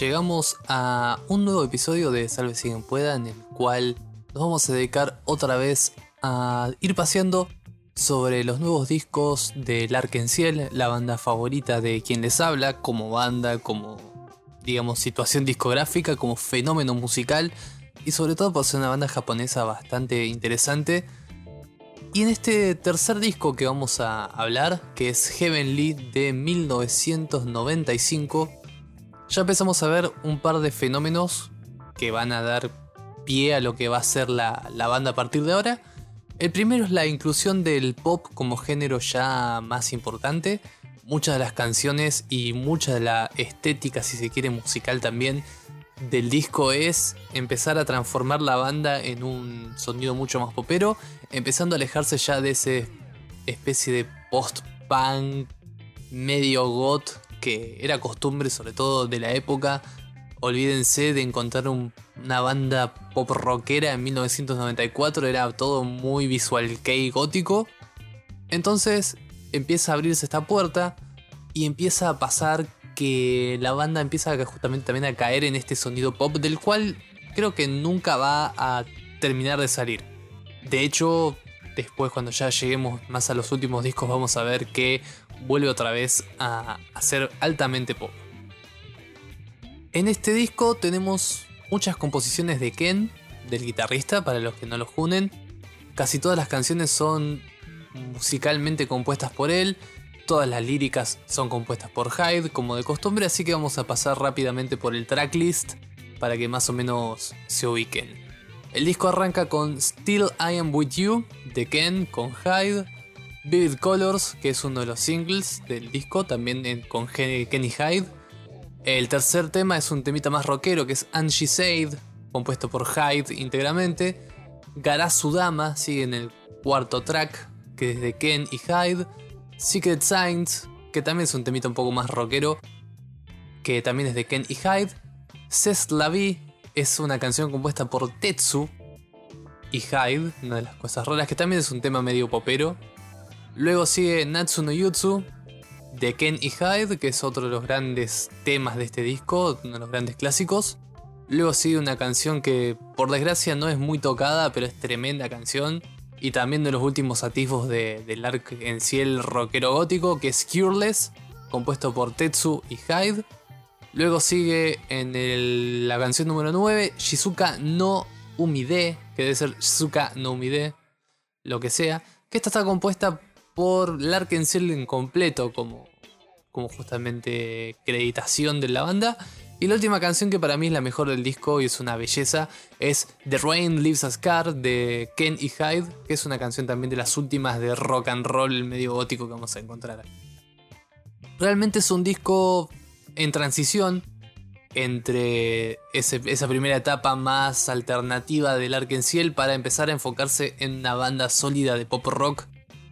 llegamos a un nuevo episodio de Salve si quien pueda en el cual nos vamos a dedicar otra vez a ir paseando sobre los nuevos discos de Larkenciel, la banda favorita de quien les habla, como banda, como digamos situación discográfica, como fenómeno musical y sobre todo por ser una banda japonesa bastante interesante. Y en este tercer disco que vamos a hablar, que es Heavenly de 1995, ya empezamos a ver un par de fenómenos que van a dar pie a lo que va a ser la, la banda a partir de ahora. El primero es la inclusión del pop como género ya más importante. Muchas de las canciones y mucha de la estética, si se quiere, musical también, del disco es empezar a transformar la banda en un sonido mucho más popero, empezando a alejarse ya de ese especie de post-punk medio goth que era costumbre sobre todo de la época. Olvídense de encontrar una banda pop rockera en 1994, era todo muy visual kei gótico. Entonces empieza a abrirse esta puerta y empieza a pasar que la banda empieza justamente también a caer en este sonido pop del cual creo que nunca va a terminar de salir. De hecho, después cuando ya lleguemos más a los últimos discos vamos a ver que vuelve otra vez a, ser altamente pop. En este disco tenemos muchas composiciones de Ken, del guitarrista, para los que no lo unen. Casi todas las canciones son musicalmente compuestas por él. Todas las líricas son compuestas por Hyde, como de costumbre, así que vamos a pasar rápidamente por el tracklist para que más o menos se ubiquen. El disco arranca con Still I Am With You de Ken con Hyde, Vivid Colors, que es uno de los singles del disco, también con Kenny Hyde. El tercer tema es un temita más rockero, que es Angie Said, compuesto por Hyde íntegramente. Garasudama sigue en el cuarto track, que es de Ken y Hyde. Secret Signs, que también es un temita un poco más rockero, que también es de Ken y Hyde. C'est la vie es una canción compuesta por Tetsu y Hyde, una de las cosas raras, que también es un tema medio popero, Luego sigue Natsu no Yutsu de Ken y Hyde, que es otro de los grandes temas de este disco, uno de los grandes clásicos. Luego sigue una canción que por desgracia no es muy tocada, pero es tremenda canción. Y también de los últimos atisbos del arc en cielo rockero gótico, que es Cureless, compuesto por Tetsu y Hyde. Luego sigue en la canción número 9, Shizuka no Umide, que debe ser Shizuka no Umide, lo que sea. Que esta está compuesta por Larkensiel en completo como, como justamente creditación de la banda. Y la última canción que para mí es la mejor del disco y es una belleza es The Rain Leaves a Scar de Ken y Hyde, que es una canción también de las últimas de rock and roll medio gótico que vamos a encontrar. Realmente es un disco en transición entre esa primera etapa más alternativa del Arkenciel para empezar a enfocarse en una banda sólida de pop rock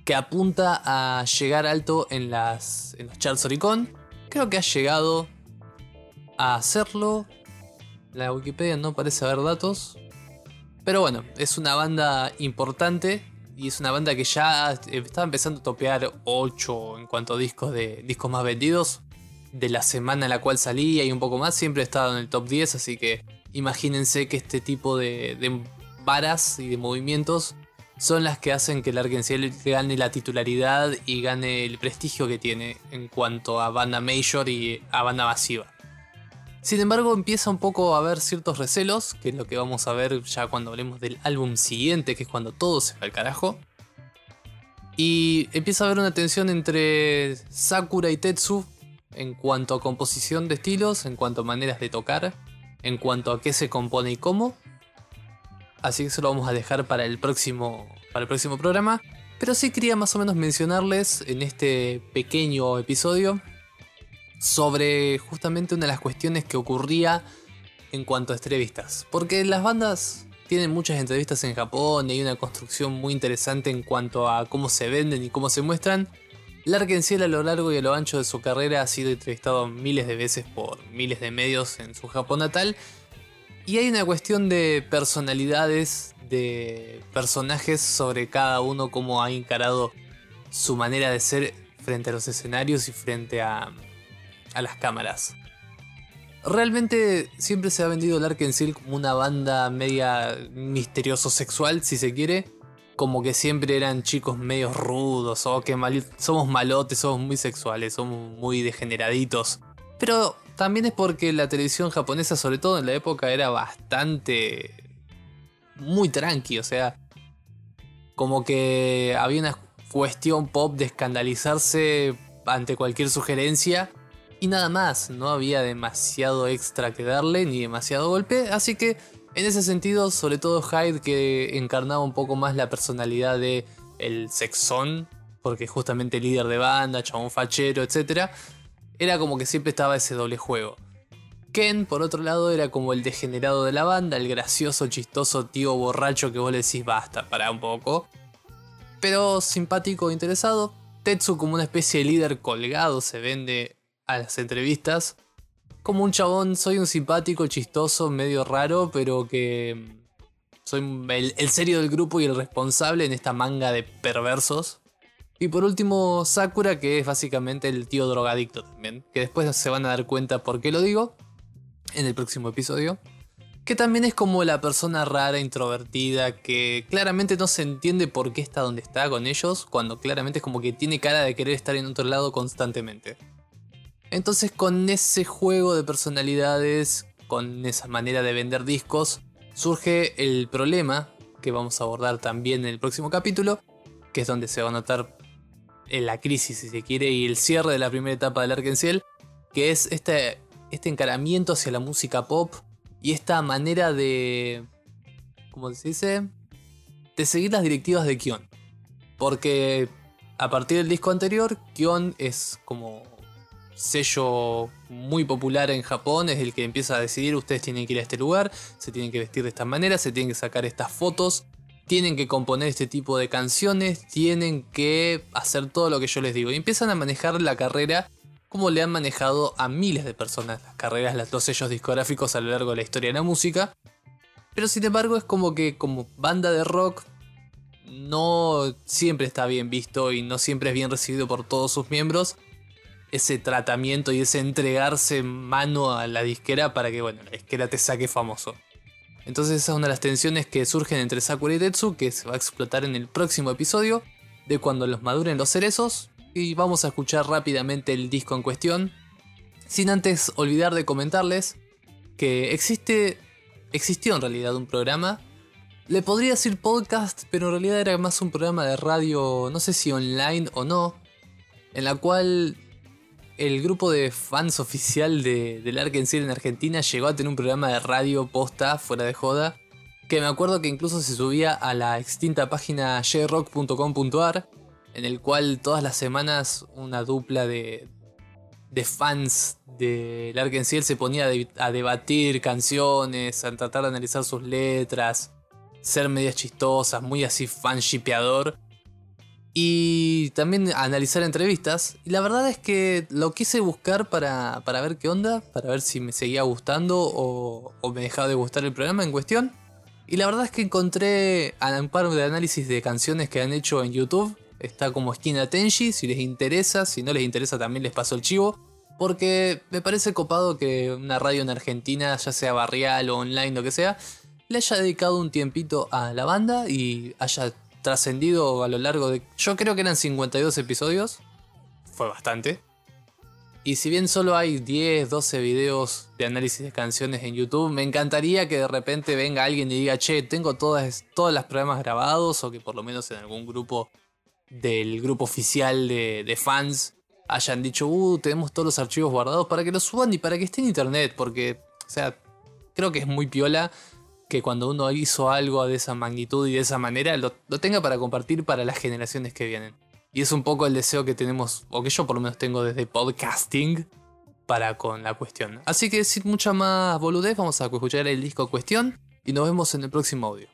que apunta a llegar alto en, las, en los charts Oricon. Creo que ha llegado a hacerlo. La Wikipedia no parece haber datos. Pero bueno, es una banda importante y es una banda que ya estaba empezando a topear 8 en cuanto a discos de discos más vendidos de la semana en la cual salía y un poco más. Siempre he estado en el top 10, así que imagínense que este tipo de, de varas y de movimientos son las que hacen que el Arkansas gane la titularidad y gane el prestigio que tiene en cuanto a banda major y a banda masiva. Sin embargo, empieza un poco a haber ciertos recelos, que es lo que vamos a ver ya cuando hablemos del álbum siguiente, que es cuando todo se va al carajo. Y empieza a haber una tensión entre Sakura y Tetsu en cuanto a composición de estilos, en cuanto a maneras de tocar, en cuanto a qué se compone y cómo. Así que eso lo vamos a dejar para el próximo, para el próximo programa. Pero sí quería más o menos mencionarles en este pequeño episodio sobre justamente una de las cuestiones que ocurría en cuanto a entrevistas. Porque las bandas tienen muchas entrevistas en Japón y hay una construcción muy interesante en cuanto a cómo se venden y cómo se muestran. Larkensiel a lo largo y a lo ancho de su carrera ha sido entrevistado miles de veces por miles de medios en su Japón natal y hay una cuestión de personalidades, de personajes sobre cada uno, cómo ha encarado su manera de ser frente a los escenarios y frente a, a las cámaras. Realmente siempre se ha vendido el Arkansas como una banda media misterioso sexual, si se quiere. Como que siempre eran chicos medio rudos, o que somos malotes, somos muy sexuales, somos muy degeneraditos. Pero también es porque la televisión japonesa, sobre todo en la época, era bastante... muy tranqui, o sea... Como que había una cuestión pop de escandalizarse ante cualquier sugerencia y nada más, no había demasiado extra que darle ni demasiado golpe, así que en ese sentido, sobre todo Hyde que encarnaba un poco más la personalidad de el sexón, porque justamente líder de banda, chabón fachero, etc., era como que siempre estaba ese doble juego. Ken, por otro lado, era como el degenerado de la banda, el gracioso, chistoso tío borracho que vos le decís basta, para un poco. Pero simpático e interesado. Tetsu como una especie de líder colgado se vende a las entrevistas. Como un chabón, soy un simpático, chistoso, medio raro, pero que soy el, serio del grupo y el responsable en esta manga de perversos. Y por último, Sakura, que es básicamente el tío drogadicto también, que después se van a dar cuenta por qué lo digo en el próximo episodio. Que también es como la persona rara, introvertida, que claramente no se entiende por qué está donde está con ellos, cuando claramente es como que tiene cara de querer estar en otro lado constantemente. Entonces con ese juego de personalidades, con esa manera de vender discos, surge el problema que vamos a abordar también en el próximo capítulo, que es donde se va a notar la crisis, si se quiere, y el cierre de la primera etapa del Arkenciel, que es este, este encaramiento hacia la música pop y esta manera de... ¿Cómo se dice? De seguir las directivas de Kion. Porque a partir del disco anterior, Kion es como sello muy popular en Japón, es el que empieza a decidir ustedes tienen que ir a este lugar, se tienen que vestir de esta manera, se tienen que sacar estas fotos, tienen que componer este tipo de canciones, tienen que hacer todo lo que yo les digo. Y empiezan a manejar la carrera como le han manejado a miles de personas las carreras, los sellos discográficos a lo largo de la historia de la música. Pero sin embargo es como que como banda de rock no siempre está bien visto y no siempre es bien recibido por todos sus miembros ese tratamiento y ese entregarse mano a la disquera para que, bueno, la disquera te saque famoso. Entonces esa es una de las tensiones que surgen entre Sakura y Tetsu, que se va a explotar en el próximo episodio, de cuando los maduren los cerezos, y vamos a escuchar rápidamente el disco en cuestión, sin antes olvidar de comentarles que existe, existió en realidad un programa, le podría decir podcast, pero en realidad era más un programa de radio, no sé si online o no, en la cual el grupo de fans oficial de, del Arkansas en Argentina llegó a tener un programa de radio posta fuera de joda. Que me acuerdo que incluso se subía a la extinta página jrock.com.ar, en el cual todas las semanas una dupla de, de fans del Arkansas se ponía a debatir canciones, a tratar de analizar sus letras, ser medias chistosas, muy así fan shipeador y también analizar entrevistas. Y la verdad es que lo quise buscar para, ver qué onda, para ver si me seguía gustando o, me dejaba de gustar el programa en cuestión. Y la verdad es que encontré un par de análisis de canciones que han hecho en YouTube. Está como esquina Tenji, si les interesa, si no les interesa también les paso el chivo. Porque me parece copado que una radio en Argentina, ya sea barrial o online, lo que sea, le haya dedicado un tiempito a la banda y haya trascendido a lo largo de... Yo creo que eran 52 episodios. Fue bastante. Y si bien solo hay 10, 12 videos de análisis de canciones en YouTube, me encantaría que de repente venga alguien y diga, che, tengo todas, todas las programas grabados o que por lo menos en algún grupo del grupo oficial de, de fans hayan dicho, uh, tenemos todos los archivos guardados para que los suban y para que esté en internet, porque, o sea, creo que es muy piola que cuando uno hizo algo de esa magnitud y de esa manera, lo, tenga para compartir para las generaciones que vienen. Y es un poco el deseo que tenemos, o que yo por lo menos tengo desde podcasting, para con la cuestión. Así que sin mucha más boludez, vamos a escuchar el disco cuestión y nos vemos en el próximo audio.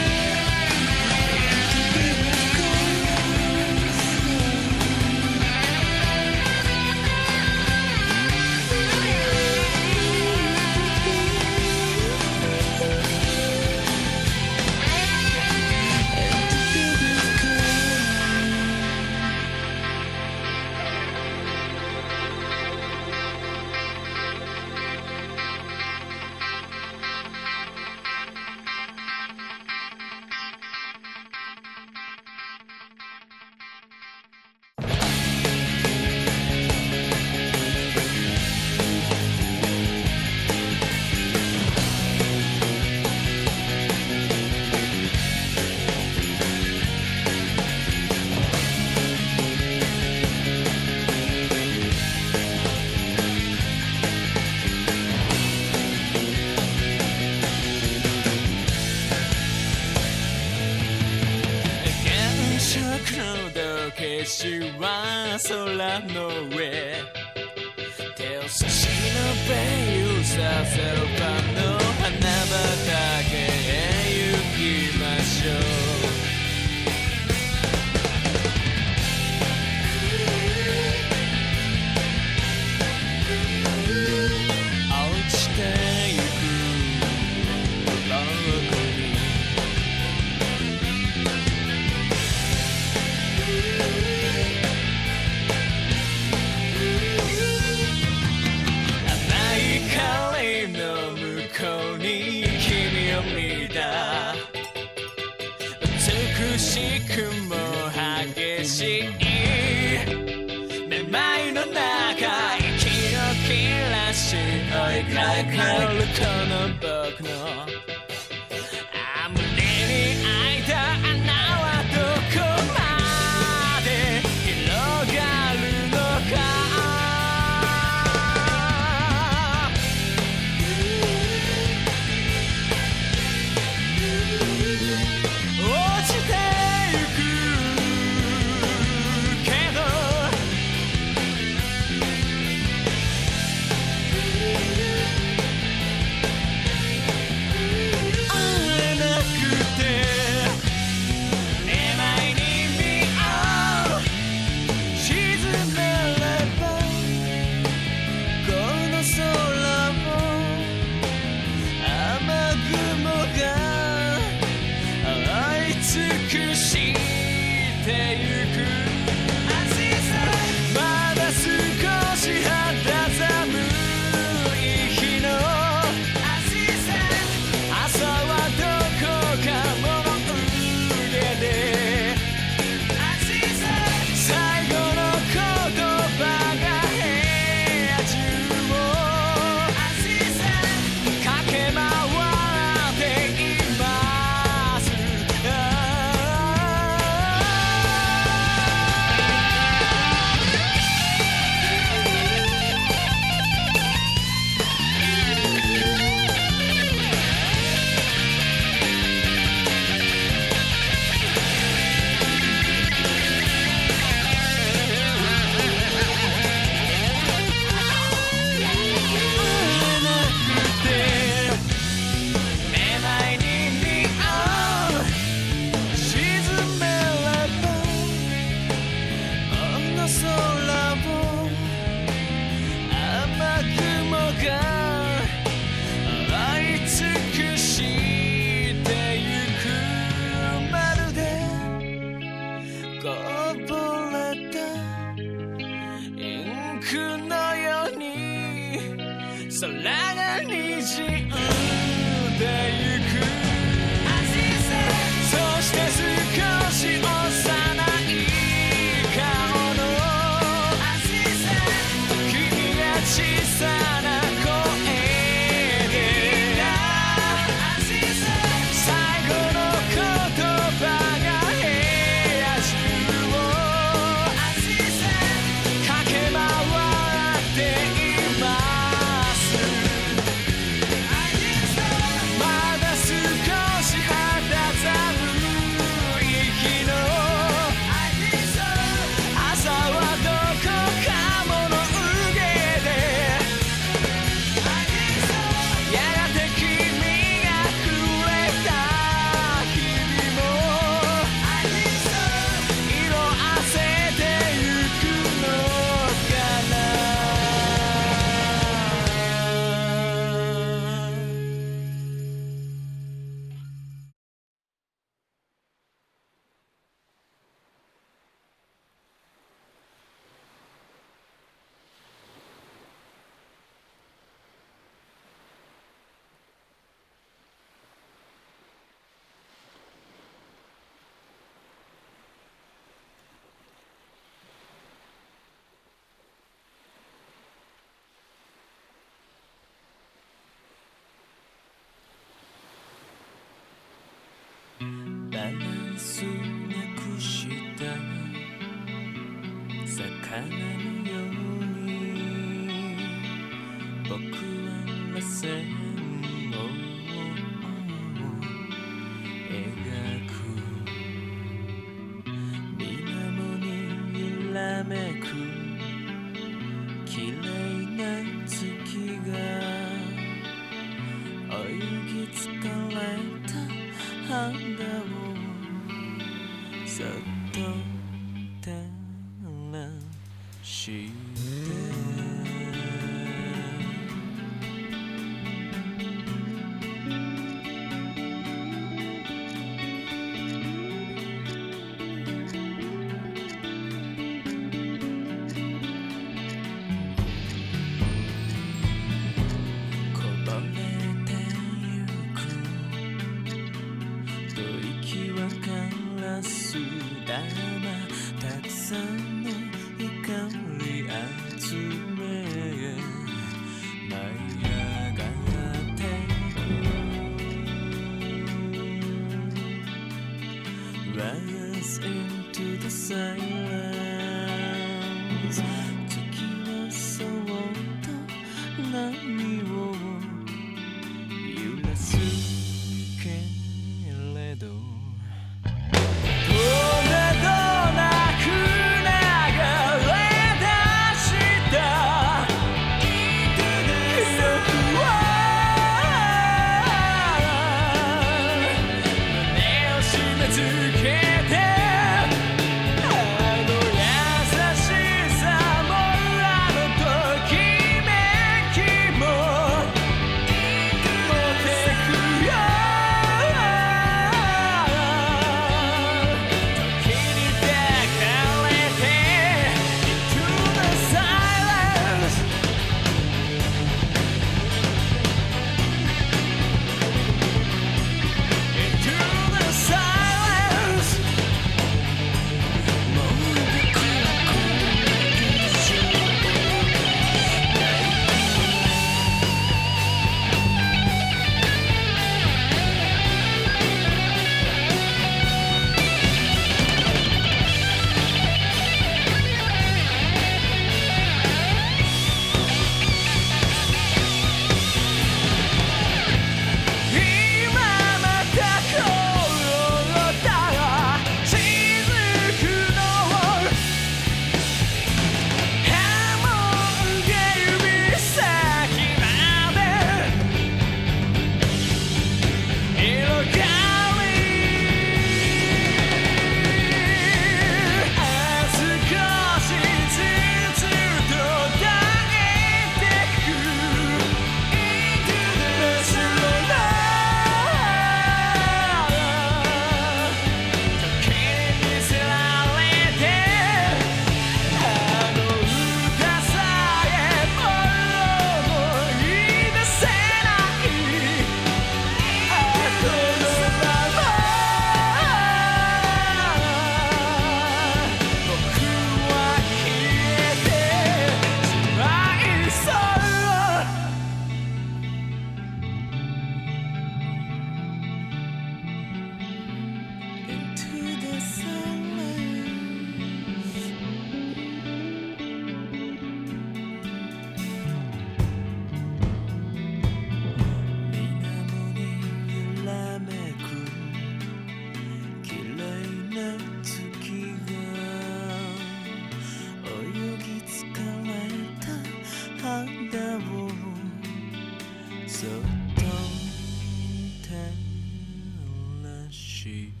she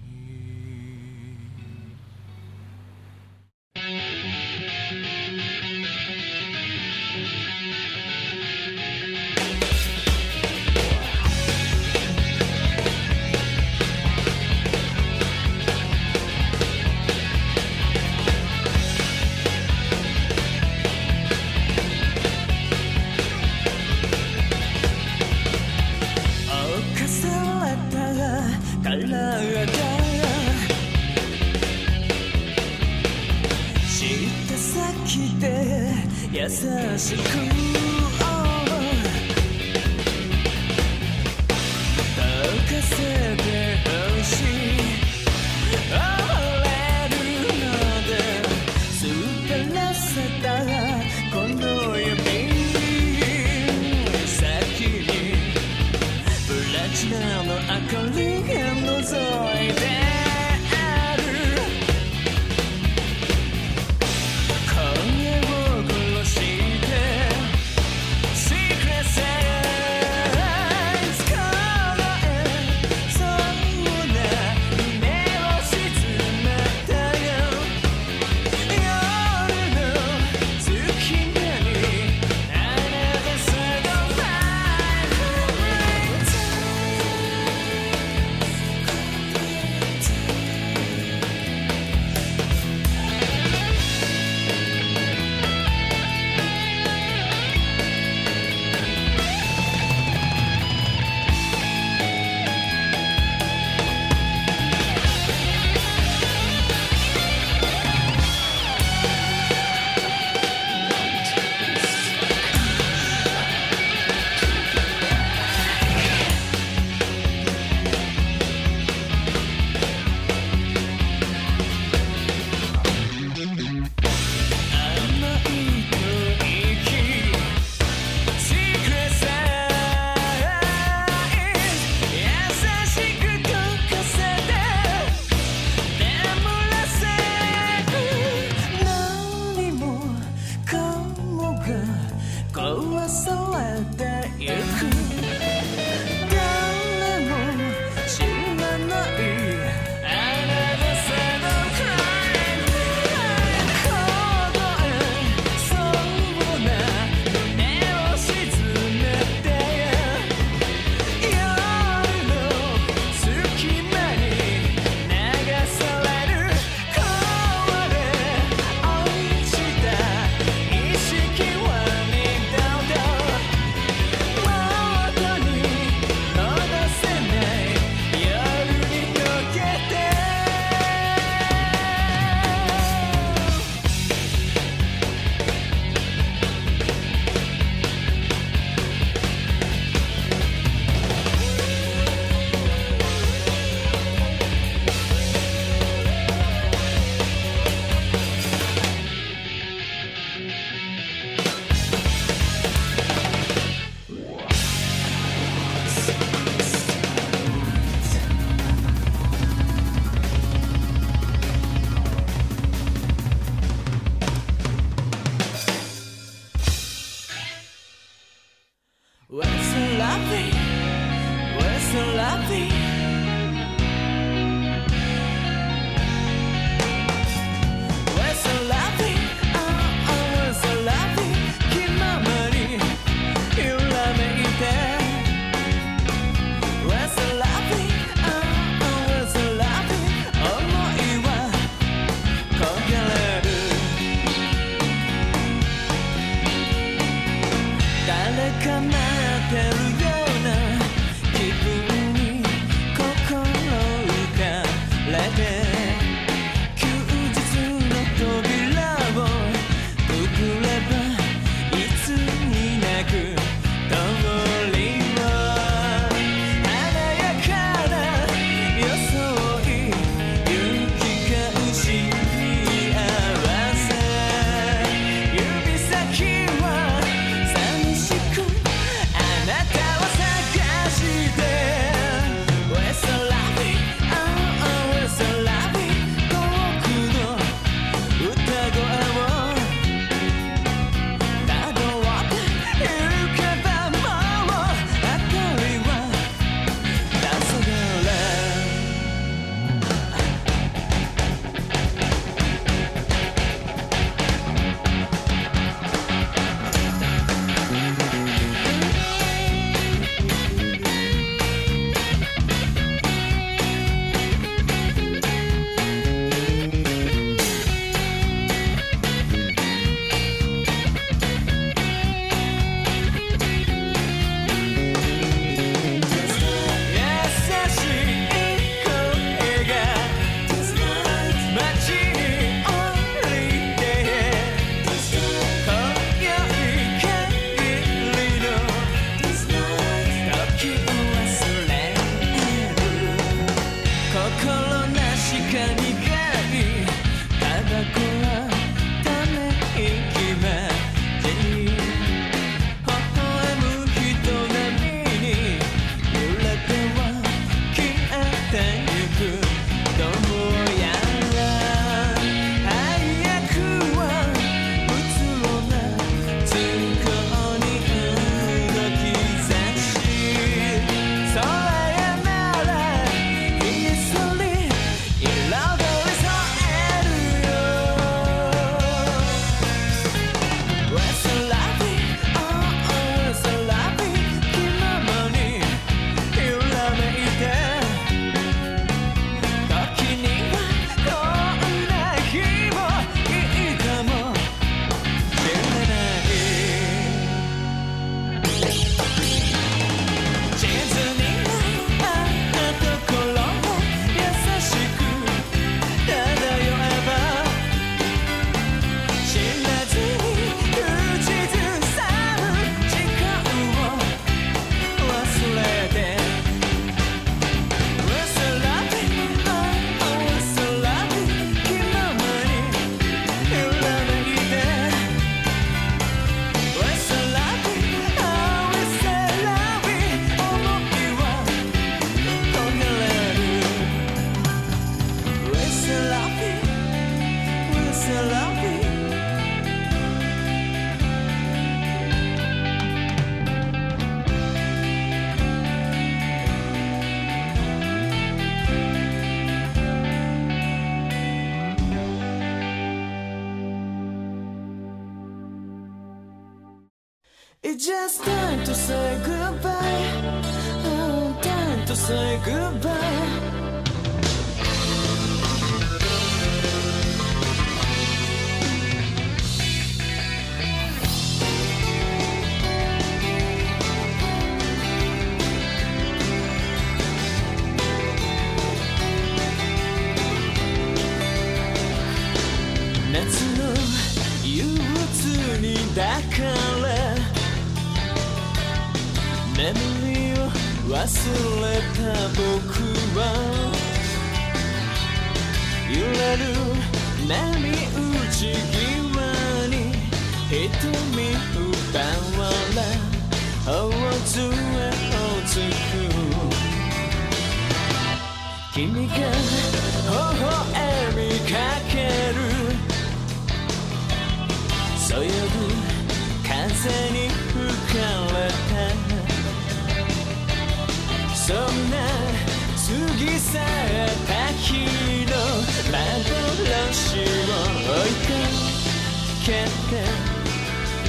けて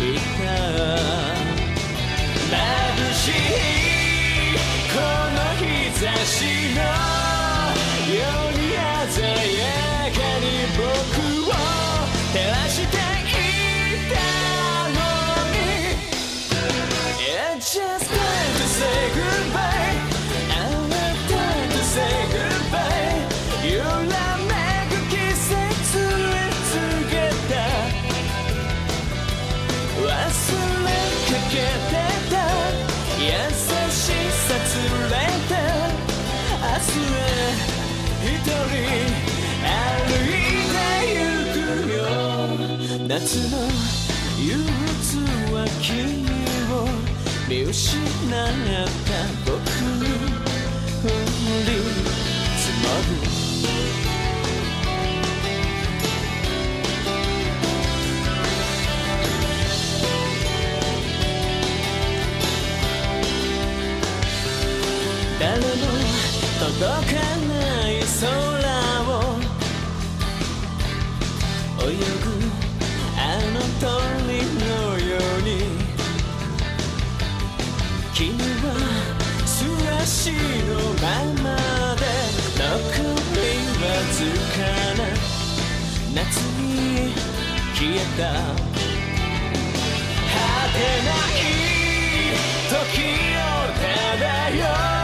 いた眩しいこの日差しの夏の憂鬱は君を見失った僕に。振りしのままで。残りわずかな夏に消えた。果てない時を漂う。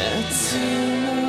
minutes.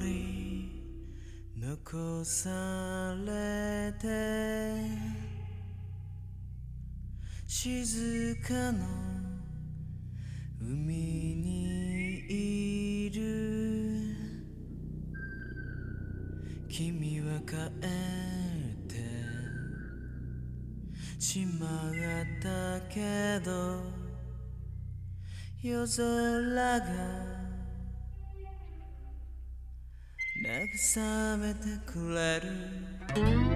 り残されて静かな海にいる。君は帰ってしまったけど夜空が慰めてくれる。